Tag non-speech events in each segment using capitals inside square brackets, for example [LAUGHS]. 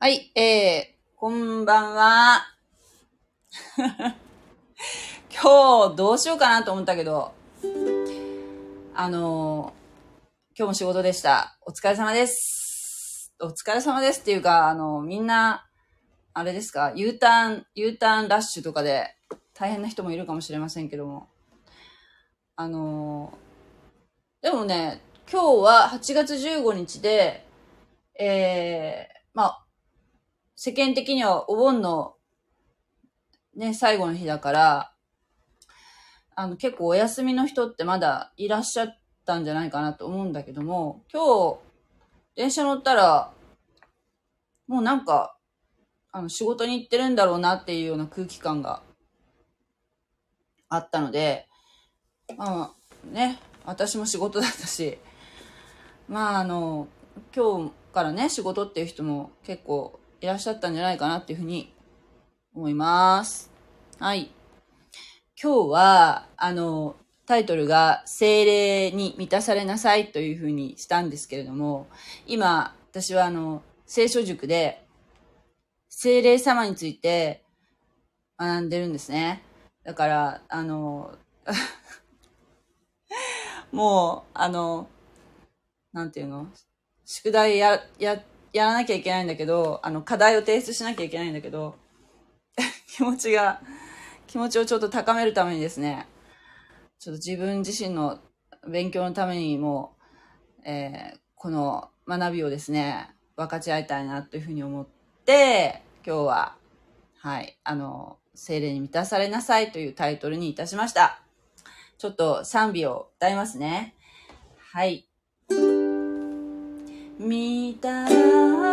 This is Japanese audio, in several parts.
はい、えー、こんばんは。[LAUGHS] 今日どうしようかなと思ったけど、あのー今日も仕事でした。お疲れ様です。お疲れ様ですっていうか、あのみんな、あれですか、U ターン、U ターンラッシュとかで大変な人もいるかもしれませんけども。あのーでもね、今日は8月15日で、えー、まあ、世間的にはお盆のね、最後の日だから、あの、結構お休みの人ってまだいらっしゃったんじゃないかなと思うんだけども、今日、電車乗ったら、もうなんか、あの、仕事に行ってるんだろうなっていうような空気感があったので、まあ、ね、私も仕事だったし、まああの、今日からね、仕事っていう人も結構いらっしゃったんじゃないかなっていうふうに思います。はい。今日は、あの、タイトルが精霊に満たされなさいというふうにしたんですけれども、今、私はあの、聖書塾で精霊様について学んでるんですね。だから、あの、[LAUGHS] もう、あの、なんていうの？宿題や、や、やらなきゃいけないんだけど、あの、課題を提出しなきゃいけないんだけど、[LAUGHS] 気持ちが、気持ちをちょっと高めるためにですね、ちょっと自分自身の勉強のためにも、えーこの学びをですね、分かち合いたいなというふうに思って、今日は、はい、あの、精霊に満たされなさいというタイトルにいたしました。ちょっと賛美を歌いますね。はい。見たら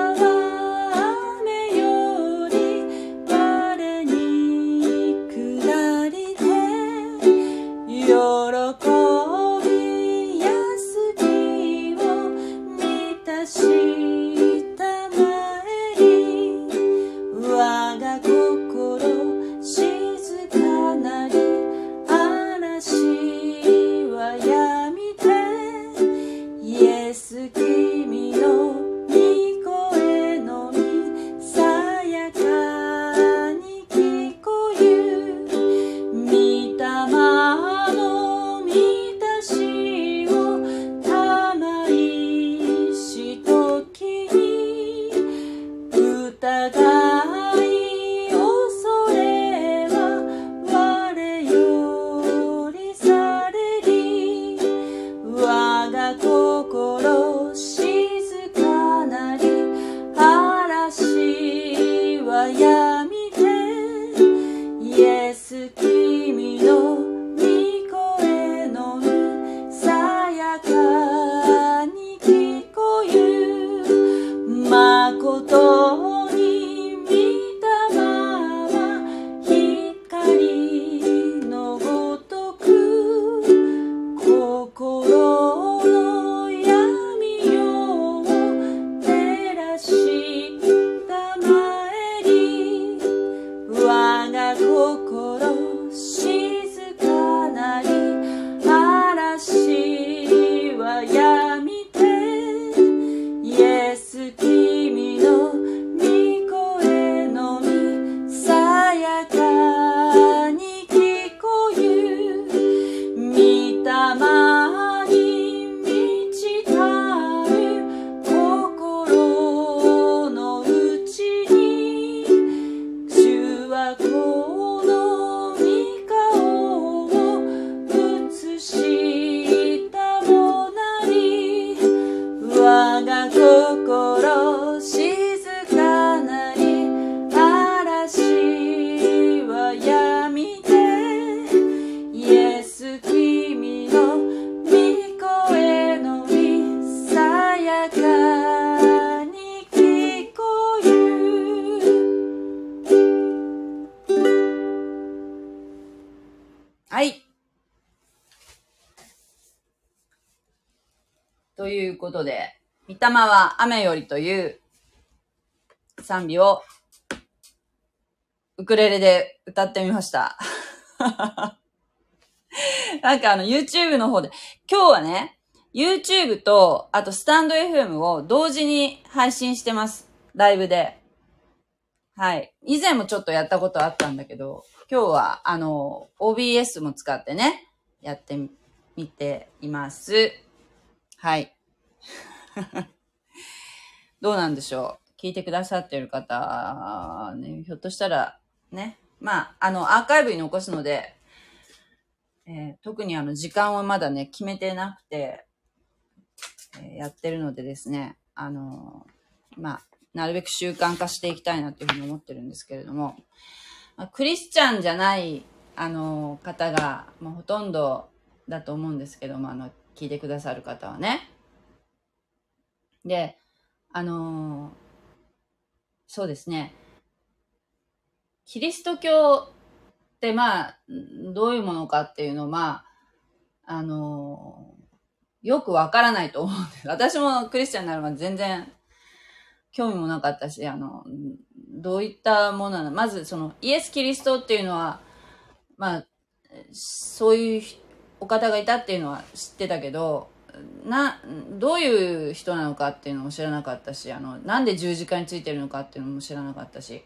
いうことで、御霊は雨よりという賛美をウクレレで歌ってみました。[LAUGHS] なんかあの YouTube の方で、今日はね、YouTube と、あとスタンド FM を同時に配信してます。ライブで。はい。以前もちょっとやったことあったんだけど、今日は、あの、OBS も使ってね、やってみています。はい。[LAUGHS] どうなんでしょう？聞いてくださってる方、ね、ひょっとしたら、ね。まあ、あの、アーカイブに残すので、えー、特にあの、時間はまだね、決めてなくて、えー、やってるのでですね、あのー、まあ、なるべく習慣化していきたいなっていうふうに思ってるんですけれども、まあ、クリスチャンじゃない、あの方が、まあ、ほとんどだと思うんですけども、あの、聞いてくださる方はね。で、あのそうですね。キリスト教ってまあ、どういうものかっていうのをまあ、あのー、よくわからないと思う。私もクリスチャンになるまで全然興味もなかったし、あの、どういったものなのまずそのイエス・キリストっていうのは、まあ、そういうお方がいたっていうのは知ってたけど、な、どういう人なのかっていうのも知らなかったし、あの、なんで十字架についてるのかっていうのも知らなかったし。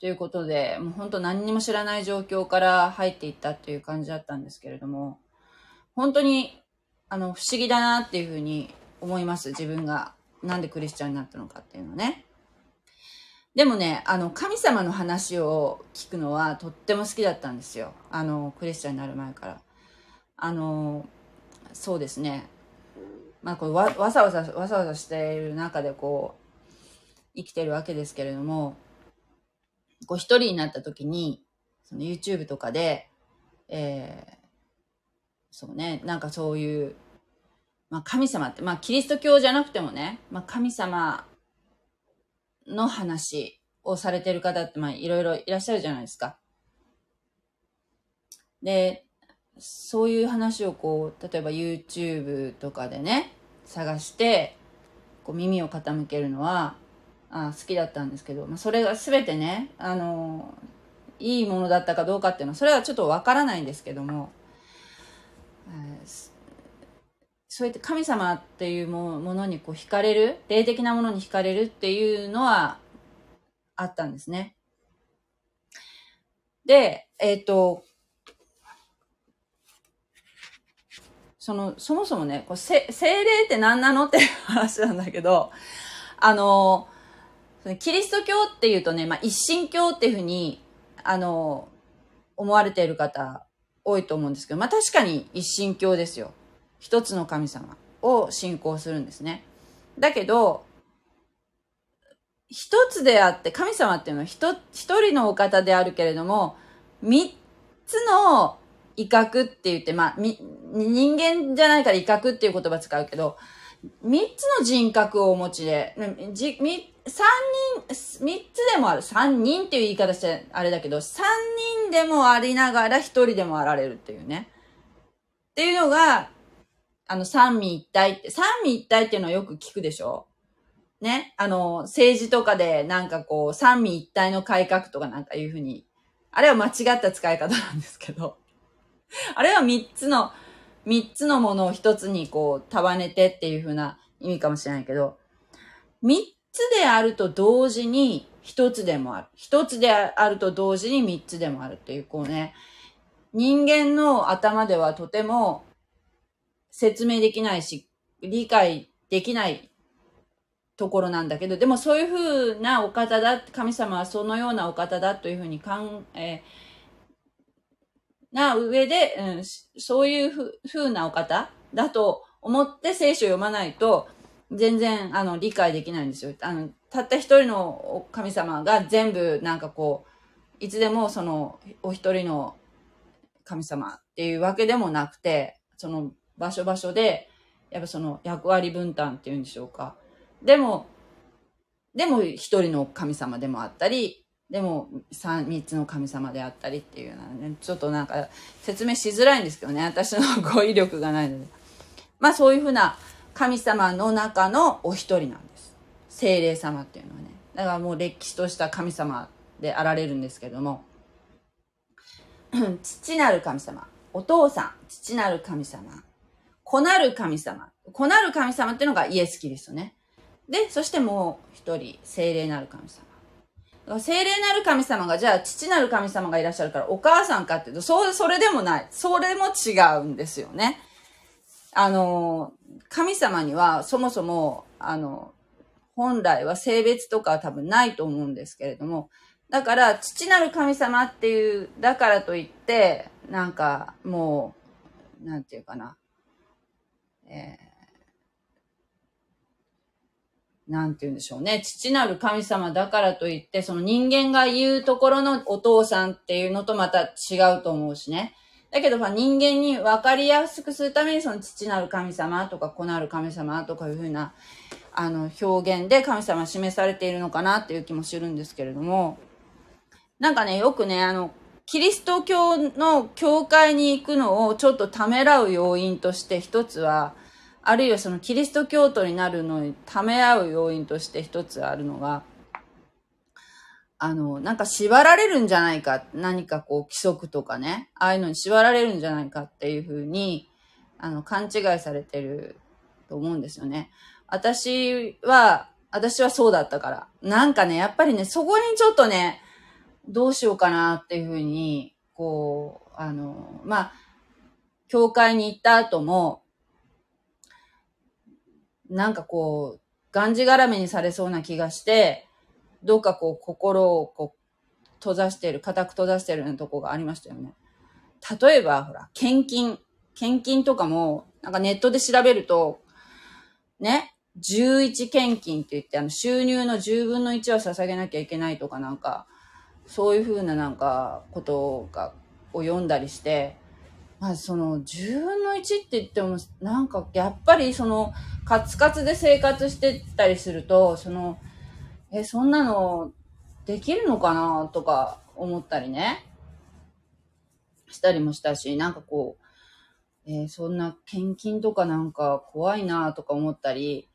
ということで、もう本当何にも知らない状況から入っていったっていう感じだったんですけれども、本当に、あの、不思議だなっていうふうに思います。自分が。なんでクリスチャンになったのかっていうのね。でもね、あの、神様の話を聞くのはとっても好きだったんですよ。あの、クリスチャンになる前から。あの、そうですね。まあ、こうわ、わさわさ、わさわさしている中でこう、生きてるわけですけれども、こう一人になった時に、その YouTube とかで、えー、そうね、なんかそういう、まあ神様って、まあキリスト教じゃなくてもね、まあ神様の話をされてる方って、まあいろいろいらっしゃるじゃないですか。で、そういう話をこう、例えば YouTube とかでね、探して、こう耳を傾けるのは、あ好きだったんですけど、まあ、それが全てね、あのいいものだったかどうかっていうのは、それはちょっとわからないんですけども、えー、そうやって神様っていうものにこう惹かれる、霊的なものに惹かれるっていうのはあったんですね。で、えっ、ー、と、その、そもそもね、こう精霊って何なのっていう話なんだけど、あの、キリスト教っていうとね、まあ、一神教っていうふうに、あの、思われている方多いと思うんですけど、まあ、確かに一神教ですよ。一つの神様を信仰するんですね。だけど、一つであって、神様っていうのは一人のお方であるけれども、三つの威嚇って言って、まあ、人間じゃないから威嚇っていう言葉使うけど、三つの人格をお持ちで、じみ三人、三つでもある。三人っていう言い方してあれだけど、三人でもありながら一人でもあられるっていうね。っていうのが、あの、三位一体って、三位一体っていうのはよく聞くでしょ？ね？あの、政治とかでなんかこう、三位一体の改革とかなんかいうふうに、あれは間違った使い方なんですけど、[LAUGHS] あれは三つの、三つのものを一つにこう束ねてっていう風な意味かもしれないけど、三つであると同時に一つでもある。一つであると同時に三つでもあるっていう、こうね、人間の頭ではとても説明できないし、理解できないところなんだけど、でもそういう風なお方だ、神様はそのようなお方だというふうに考えな上で、うん、そういうふ風なお方だと思って聖書を読まないと、全然、あの、理解できないんですよ。あの、たった一人の神様が全部、なんかこう、いつでもその、お一人の神様っていうわけでもなくて、その場所場所で、やっぱその役割分担っていうんでしょうか。でも、でも一人の神様でもあったり、でも三、三つの神様であったりっていうのはね、ちょっとなんか説明しづらいんですけどね、私の語彙力がないので。まあそういうふうな神様の中のお一人なんです。精霊様っていうのはね。だからもう歴史とした神様であられるんですけども、[CLEARS THROAT] 父なる神様、お父さん、父なる神様、子なる神様、子なる神様っていうのがイエス・キリストね。で、そしてもう一人、精霊なる神様。精霊なる神様が、じゃあ父なる神様がいらっしゃるからお母さんかっていうと、そう、それでもない。それも違うんですよね。あの、神様にはそもそも、あの、本来は性別とかは多分ないと思うんですけれども、だから、父なる神様っていう、だからといって、なんか、もう、なんていうかな、えー、なんて言うんでしょうね。父なる神様だからといって、その人間が言うところのお父さんっていうのとまた違うと思うしね。だけど、人間に分かりやすくするために、その父なる神様とか子なる神様とかいうふうな、あの、表現で神様示されているのかなっていう気もするんですけれども、なんかね、よくね、あの、キリスト教の教会に行くのをちょっとためらう要因として一つは、あるいはそのキリスト教徒になるのにためらう要因として一つあるのが、あの、なんか縛られるんじゃないか、何かこう規則とかね、ああいうのに縛られるんじゃないかっていうふうに、あの、勘違いされてると思うんですよね。私は、私はそうだったから。なんかね、やっぱりね、そこにちょっとね、どうしようかなっていうふうに、こう、あの、まあ、教会に行った後も、なんかこう、がんじがらめにされそうな気がして、どうかこう、心をこう、閉ざしてる、固く閉ざしてるようなとこがありましたよね。例えば、ほら、献金。献金とかも、なんかネットで調べると、ね、11献金って言って、あの、収入の10分の1は捧げなきゃいけないとかなんか、そういうふうななんかことがを読んだりして、まあその10分の1って言ってもなんかやっぱりそのカツカツで生活してたりすると、その、え、そんなのできるのかなとか思ったりね、したりもしたし、なんかこう、えー、そんな献金とかなんか怖いなとか思ったり、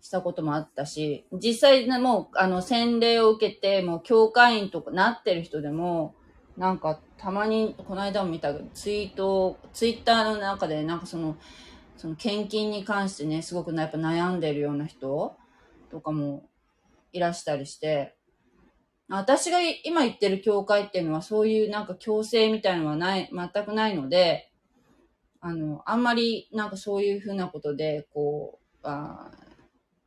したこともあったし、実際ね、もう、あの、洗礼を受けて、もう、教会員とかなってる人でも、なんか、たまに、この間も見たツイート、ツイッターの中で、なんかその、その献金に関してね、すごくやっぱ悩んでるような人とかもいらしたりして、私が今言ってる教会っていうのはそういうなんか強制みたいのはない、全くないので、あの、あんまりなんかそういうふうなことで、こう、あ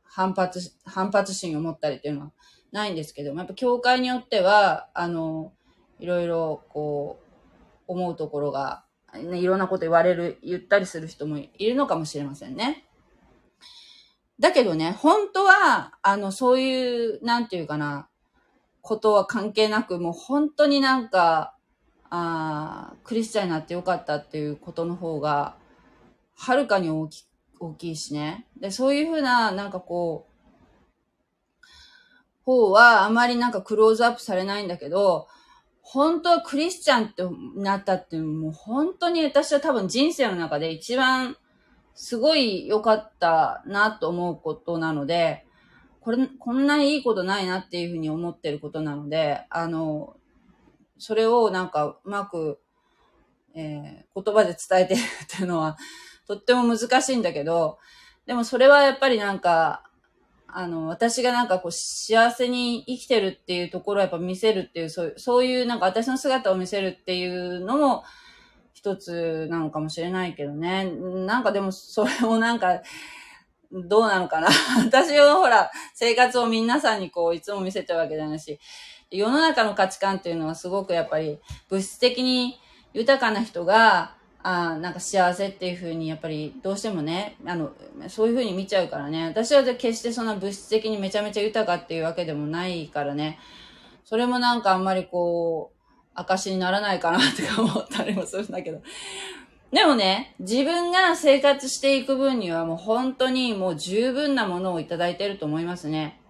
反発、反発心を持ったりっていうのはないんですけども、やっぱ教会によっては、あの、いろいろこう、思うところが、ね、いろんなこと言われる、言ったりする人もいるのかもしれませんね。だけどね、本当は、あの、そういう、なんていうかな、ことは関係なく、もう本当になんか、あクリスチャンになってよかったっていうことの方が、はるかに大き大きいしね。で、そういうふうな、なんかこう、方はあまりなんかクローズアップされないんだけど、本当はクリスチャンってなったってもう本当に私は多分人生の中で一番すごい良かったなと思うことなので、これ、こんなにいいことないなっていうふうに思ってることなので、あの、それをなんかうまく、えー、言葉で伝えてるっていうのは、とっても難しいんだけど、でもそれはやっぱりなんか、あの、私がなんかこう幸せに生きてるっていうところをやっぱ見せるっていう、そういう、そういうなんか私の姿を見せるっていうのも一つなのかもしれないけどね。なんかでもそれをなんか、どうなのかな私はほら、生活を皆さんにこう、いつも見せてるわけじゃないし、世の中の価値観っていうのはすごくやっぱり物質的に豊かな人が、あなんか幸せっていう風にやっぱりどうしてもね、あの、そういう風に見ちゃうからね。私は決してそんな物質的にめちゃめちゃ豊かっていうわけでもないからね。それもなんかあんまりこう、証にならないかなって思ったりもするんだけど。でもね、自分が生活していく分にはもう本当にもう十分なものをいただいてると思いますね。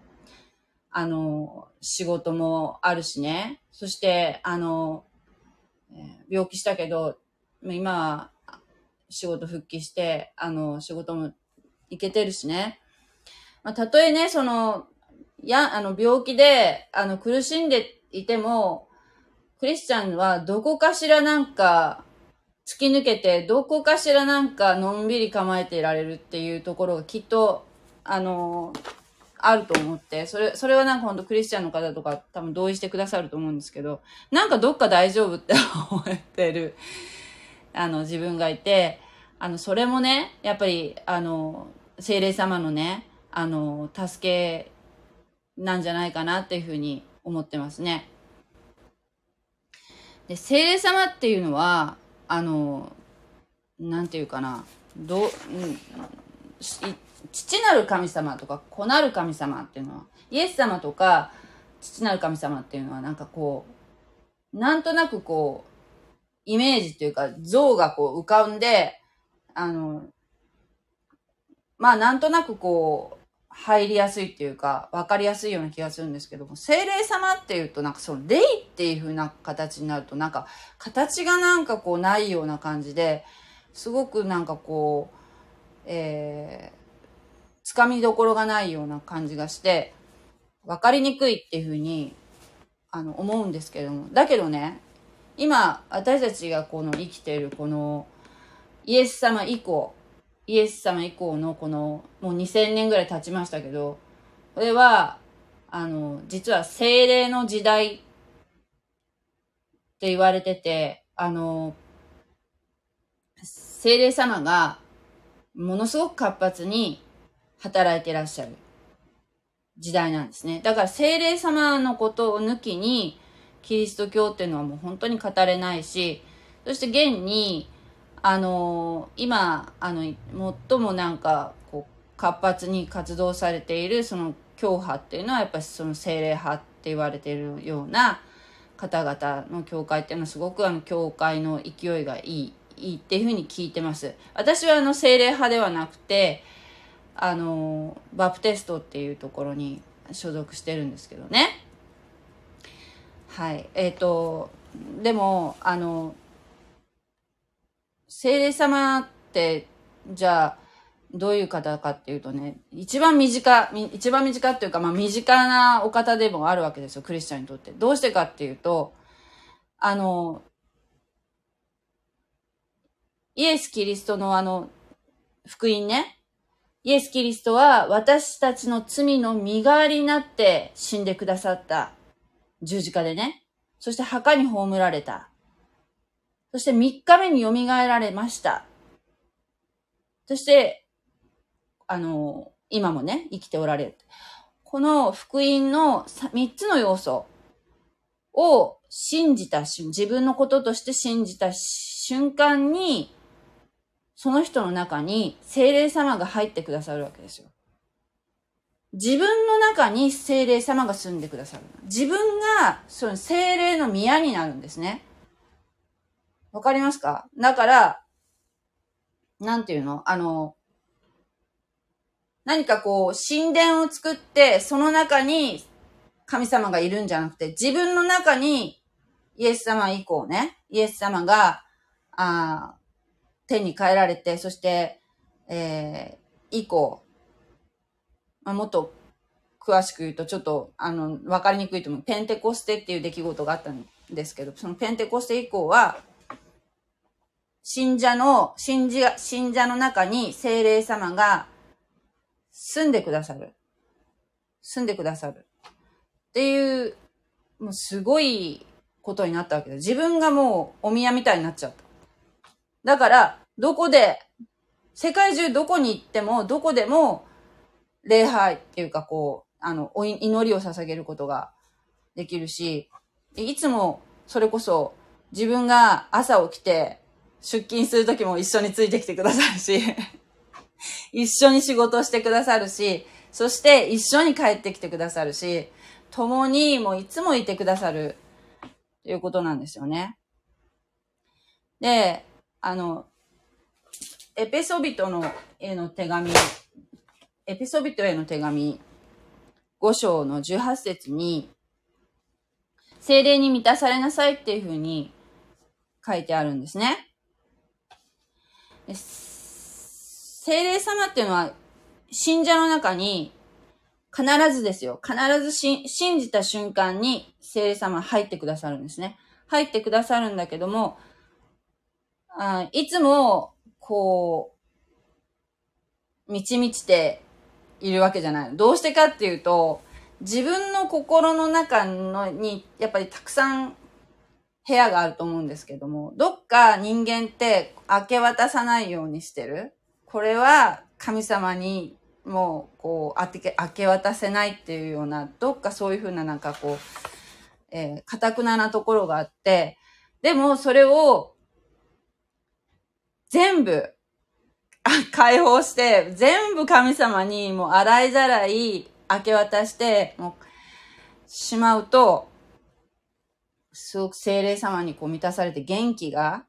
あの、仕事もあるしね。そして、あの、病気したけど、今は仕事復帰して、あの、仕事も行けてるしね。まあ、たとえね、その、や、あの、病気で、あの、苦しんでいても、クリスチャンはどこかしらなんか、突き抜けて、どこかしらなんかのんびり構えていられるっていうところがきっと、あの、あると思って、それ、それはなんか本当クリスチャンの方とか多分同意してくださると思うんですけど、なんかどっか大丈夫って思ってる、あの、自分がいて、あの、それもね、やっぱり、あの、精霊様のね、あの、助けなんじゃないかなっていうふうに思ってますね。で、精霊様っていうのは、あの、なんていうかな、どう、うん、父なる神様とか子なる神様っていうのは、イエス様とか父なる神様っていうのはなんかこう、なんとなくこう、イメージっていうか像がこう浮かんで、あの、まあなんとなくこう、入りやすいっていうか、わかりやすいような気がするんですけども、精霊様っていうとなんかその霊っていう風な形になるとなんか、形がなんかこうないような感じで、すごくなんかこう、えー、つかみどころがないような感じがして、わかりにくいっていうふうに、あの、思うんですけども。だけどね、今、私たちがこの生きているこの、イエス様以降、イエス様以降のこの、もう2000年ぐらい経ちましたけど、これは、あの、実は精霊の時代って言われてて、あの、精霊様がものすごく活発に働いてらっしゃる時代なんですね。だから精霊様のことを抜きに、キリスト教っていうのはもう本当に語れないし、そして現に、あの今、あの、最もなんか、こう、活発に活動されている、その、教派っていうのは、やっぱりその精霊派って言われているような方々の教会っていうのは、すごくあの、教会の勢いがいい、いいっていうふうに聞いてます。私はあの、精霊派ではなくて、あの、バプテストっていうところに所属してるんですけどね。はい。えっ、ー、と、でも、あの、聖霊様って、じゃあ、どういう方かっていうとね、一番身近、一番身近っていうか、まあ身近なお方でもあるわけですよ、クリスチャンにとって。どうしてかっていうと、あの、イエス・キリストのあの、福音ね、イエス・キリストは私たちの罪の身代わりになって死んでくださった十字架でね。そして墓に葬られた。そして三日目に蘇られました。そして、あの、今もね、生きておられる。この福音の三つの要素を信じた瞬、自分のこととして信じた瞬間に、その人の中に精霊様が入ってくださるわけですよ。自分の中に精霊様が住んでくださる。自分が、その精霊の宮になるんですね。わかりますか？だから、なんていうの？あの、何かこう、神殿を作って、その中に神様がいるんじゃなくて、自分の中にイエス様以降ね、イエス様が、あ天に変えられて、そして、えー、以降、まあ、もっと詳しく言うと、ちょっと、あの、わかりにくいと思う。ペンテコステっていう出来事があったんですけど、そのペンテコステ以降は、信者の、信者、信者の中に精霊様が住んでくださる。住んでくださる。っていう、もうすごいことになったわけで、自分がもうお宮みたいになっちゃった。だから、どこで、世界中どこに行っても、どこでも、礼拝っていうかこう、あの、お祈りを捧げることができるし、いつもそれこそ自分が朝起きて出勤するときも一緒についてきてくださるし、[LAUGHS] 一緒に仕事してくださるし、そして一緒に帰ってきてくださるし、共にもういつもいてくださるということなんですよね。で、あの、エペソビトのへの手紙、エペソビトへの手紙5章の18節に、精霊に満たされなさいっていうふうに書いてあるんですね。精霊様っていうのは、信者の中に必ずですよ。必ず信じた瞬間に精霊様入ってくださるんですね。入ってくださるんだけども、あいつも、こう、満ち満ちているわけじゃない。どうしてかっていうと、自分の心の中のに、やっぱりたくさん部屋があると思うんですけども、どっか人間って明け渡さないようにしてる。これは神様にもう、こう、明け、明け渡せないっていうような、どっかそういうふうななんかこう、えー、かくななところがあって、でもそれを全部 [LAUGHS] 解放して、全部神様にもう洗いざらい明け渡して、もう、しまうと、すごく精霊様にこう満たされて元気が、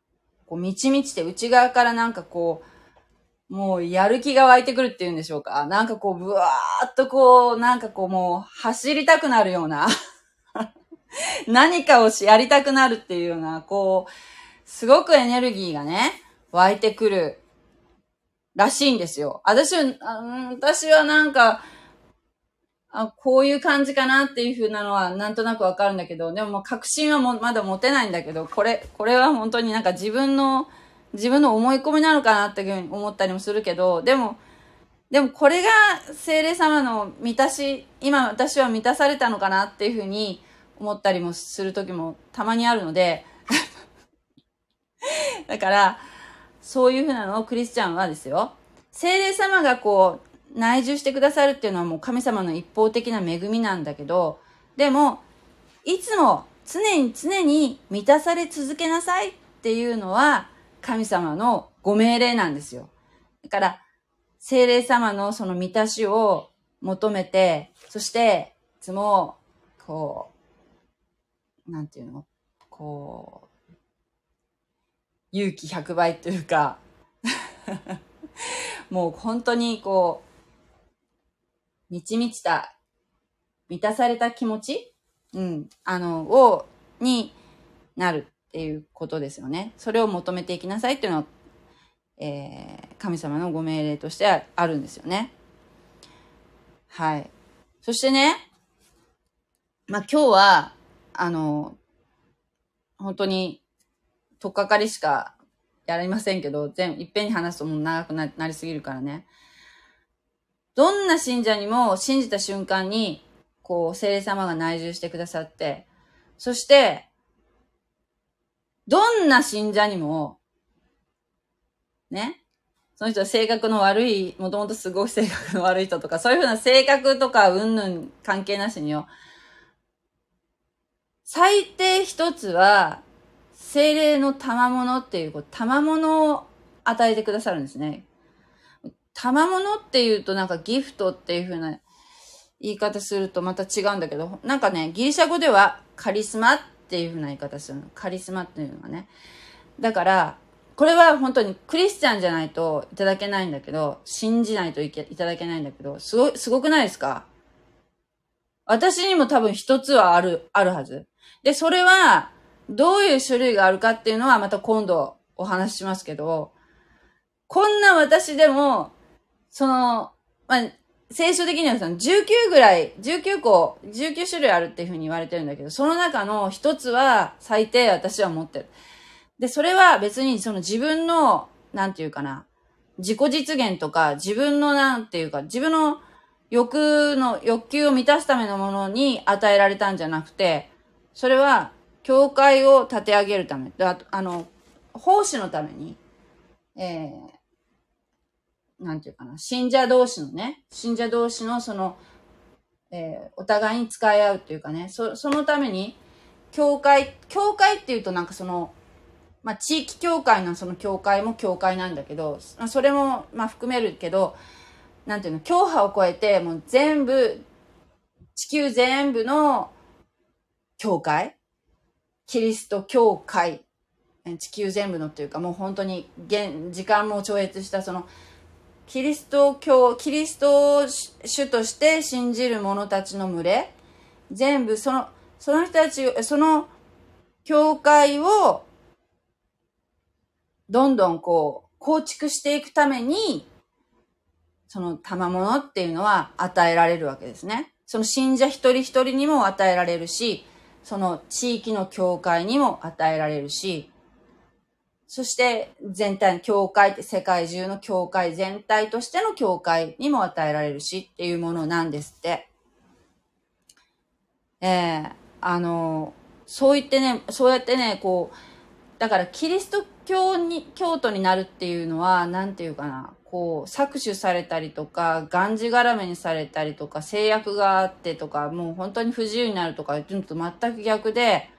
こう満ち満ちて内側からなんかこう、もうやる気が湧いてくるっていうんでしょうか。なんかこう、ぶわーっとこう、なんかこうもう走りたくなるような [LAUGHS] 何かをし、やりたくなるっていうような、こう、すごくエネルギーがね、湧いてくるらしいんですよ。私は、私はなんか、あ、こういう感じかなっていう風なのはなんとなくわかるんだけど、でも確信はもまだ持てないんだけど、これ、これは本当になんか自分の、自分の思い込みなのかなっていうふうに思ったりもするけど、でも、でもこれが精霊様の満たし、今私は満たされたのかなっていうふうに思ったりもする時もたまにあるので、[LAUGHS] だから、そういうふうなのをクリスチャンはですよ、精霊様がこう、内住してくださるっていうのはもう神様の一方的な恵みなんだけど、でも、いつも常に常に満たされ続けなさいっていうのは神様のご命令なんですよ。だから、精霊様のその満たしを求めて、そして、いつも、こう、なんていうの？こう、勇気100倍というか [LAUGHS] もう本当にこう、満ち満ちた、満たされた気持ち？うん。あの、を、になるっていうことですよね。それを求めていきなさいっていうのは、えー、神様のご命令としてあるんですよね。はい。そしてね、まあ、今日は、あの、本当に、とっかかりしかやりませんけど、全、いっぺんに話すともう長くなりすぎるからね。どんな信者にも信じた瞬間に、こう、聖霊様が内住してくださって、そして、どんな信者にも、ね、その人は性格の悪い、もともとすごい性格の悪い人とか、そういうふうな性格とか、うんぬん関係なしによ。最低一つは、精霊の賜物っていう、賜物を与えてくださるんですね。賜物っていうとなんかギフトっていう風な言い方するとまた違うんだけど、なんかね、ギリシャ語ではカリスマっていう風な言い方するの。カリスマっていうのがね。だから、これは本当にクリスチャンじゃないといただけないんだけど、信じないといけいただけないんだけど、すご、すごくないですか？私にも多分一つはある、あるはず。で、それは、どういう種類があるかっていうのはまた今度お話ししますけど、こんな私でも、その、まあ、聖書的にはその19ぐらい、19個、19種類あるっていうふうに言われてるんだけど、その中の一つは最低私は持ってる。で、それは別にその自分の、なんていうかな、自己実現とか、自分のなんていうか、自分の欲の、欲求を満たすためのものに与えられたんじゃなくて、それは教会を立て上げるため、ああの、奉仕のために、えー、なんていうかな、信者同士のね、信者同士のその、えー、お互いに使い合うっていうかね、そ、そのために、教会、教会っていうとなんかその、まあ、地域教会のその教会も教会なんだけど、それも、ま、含めるけど、なんていうの、教派を超えて、もう全部、地球全部の教会キリスト教会、地球全部のっていうかもう本当に現、時間も超越したその、キリスト教、キリスト主として信じる者たちの群れ、全部その、その人たち、その教会を、どんどんこう、構築していくために、その賜物っていうのは与えられるわけですね。その信者一人一人にも与えられるし、その地域の教会にも与えられるし、そして全体の教会って世界中の教会全体としての教会にも与えられるしっていうものなんですって。ええー、あの、そう言ってね、そうやってね、こう、だからキリスト教に、教徒になるっていうのは、なんていうかな、こう、搾取されたりとか、がんじがらめにされたりとか、制約があってとか、もう本当に不自由になるとか、ちょっと全く逆で、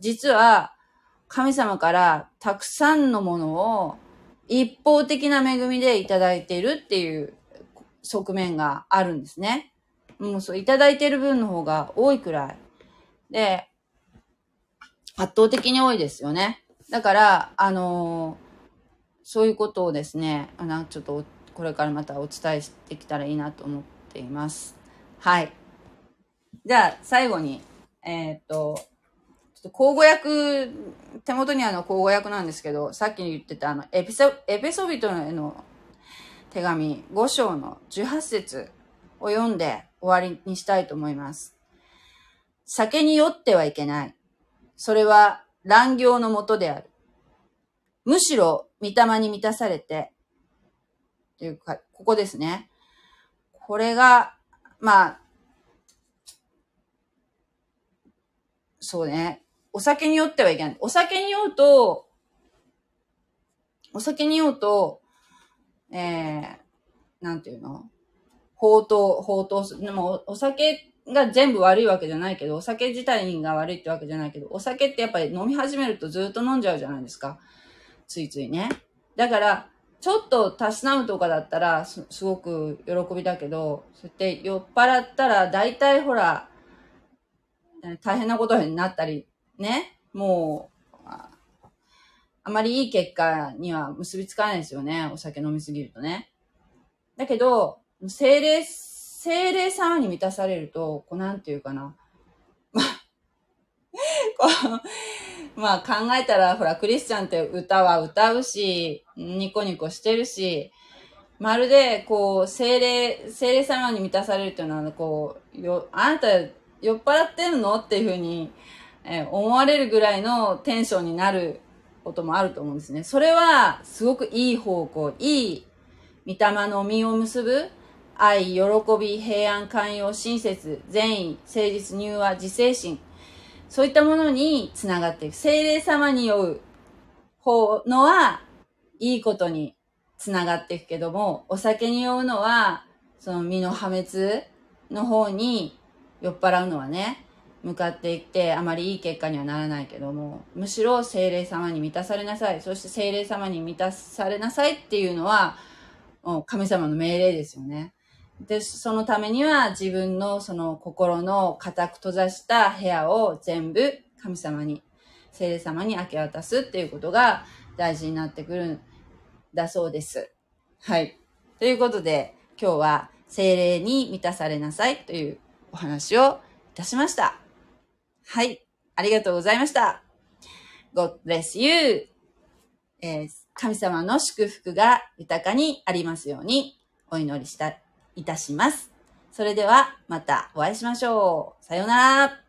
実は、神様からたくさんのものを一方的な恵みでいただいているっていう側面があるんですね。もうそう、いただいてる分の方が多いくらい。で、圧倒的に多いですよね。だから、あのそういうことをですね、あのちょっとこれからまたお伝えしてきたらいいなと思っています。はい。じゃあ、最後に、えー、っと、ちょっと口語訳、手元にあの口語訳なんですけど、さっき言ってたあの、エピソ、エペソビトへの手紙5章の18節を読んで終わりにしたいと思います。酒に酔ってはいけない。それは乱行のもとである。むしろ、御霊に満たされて、というか、ここですね。これが、まあ、そうね。お酒に酔ってはいけない。お酒に酔うと、お酒に酔うと、えー、なんていうの？放蕩、放蕩する。でも、お酒が全部悪いわけじゃないけど、お酒自体が悪いってわけじゃないけど、お酒ってやっぱり飲み始めるとずっと飲んじゃうじゃないですか。ついついね。だから、ちょっとたしなむとかだったらす、すごく喜びだけど、そうやって酔っ払ったら、大体ほら、大変なことになったり、ね。もう、あまりいい結果には結びつかないですよね。お酒飲みすぎるとね。だけど、精霊、精霊様に満たされると、こうなんていうかな。[LAUGHS] まあ、まあ考えたら、ほら、クリスチャンって歌は歌うし、ニコニコしてるし、まるで、こう、精霊、精霊様に満たされるっていうのは、こう、よ、あなた酔っ払ってんの？っていうふうに、え、思われるぐらいのテンションになることもあると思うんですね。それは、すごくいい方向、いい御霊の実を結ぶ愛、喜び、平安、寛容、親切、善意、誠実、柔和、自制心、そういったものにつながっていく。精霊様に酔う方のは、いいことにつながっていくけども、お酒に酔うのは、その身の破滅の方に酔っ払うのはね、向かっていって、あまりいい結果にはならないけども、むしろ精霊様に満たされなさい。そして精霊様に満たされなさいっていうのは、神様の命令ですよね。で、そのためには自分のその心の固く閉ざした部屋を全部神様に、聖霊様に明け渡すっていうことが大事になってくるんだそうです。はい。ということで、今日は精霊に満たされなさいというお話をいたしました。はい。ありがとうございました。God bless you! えー、神様の祝福が豊かにありますようにお祈りしたいいたします。それではまたお会いしましょう。さようなら。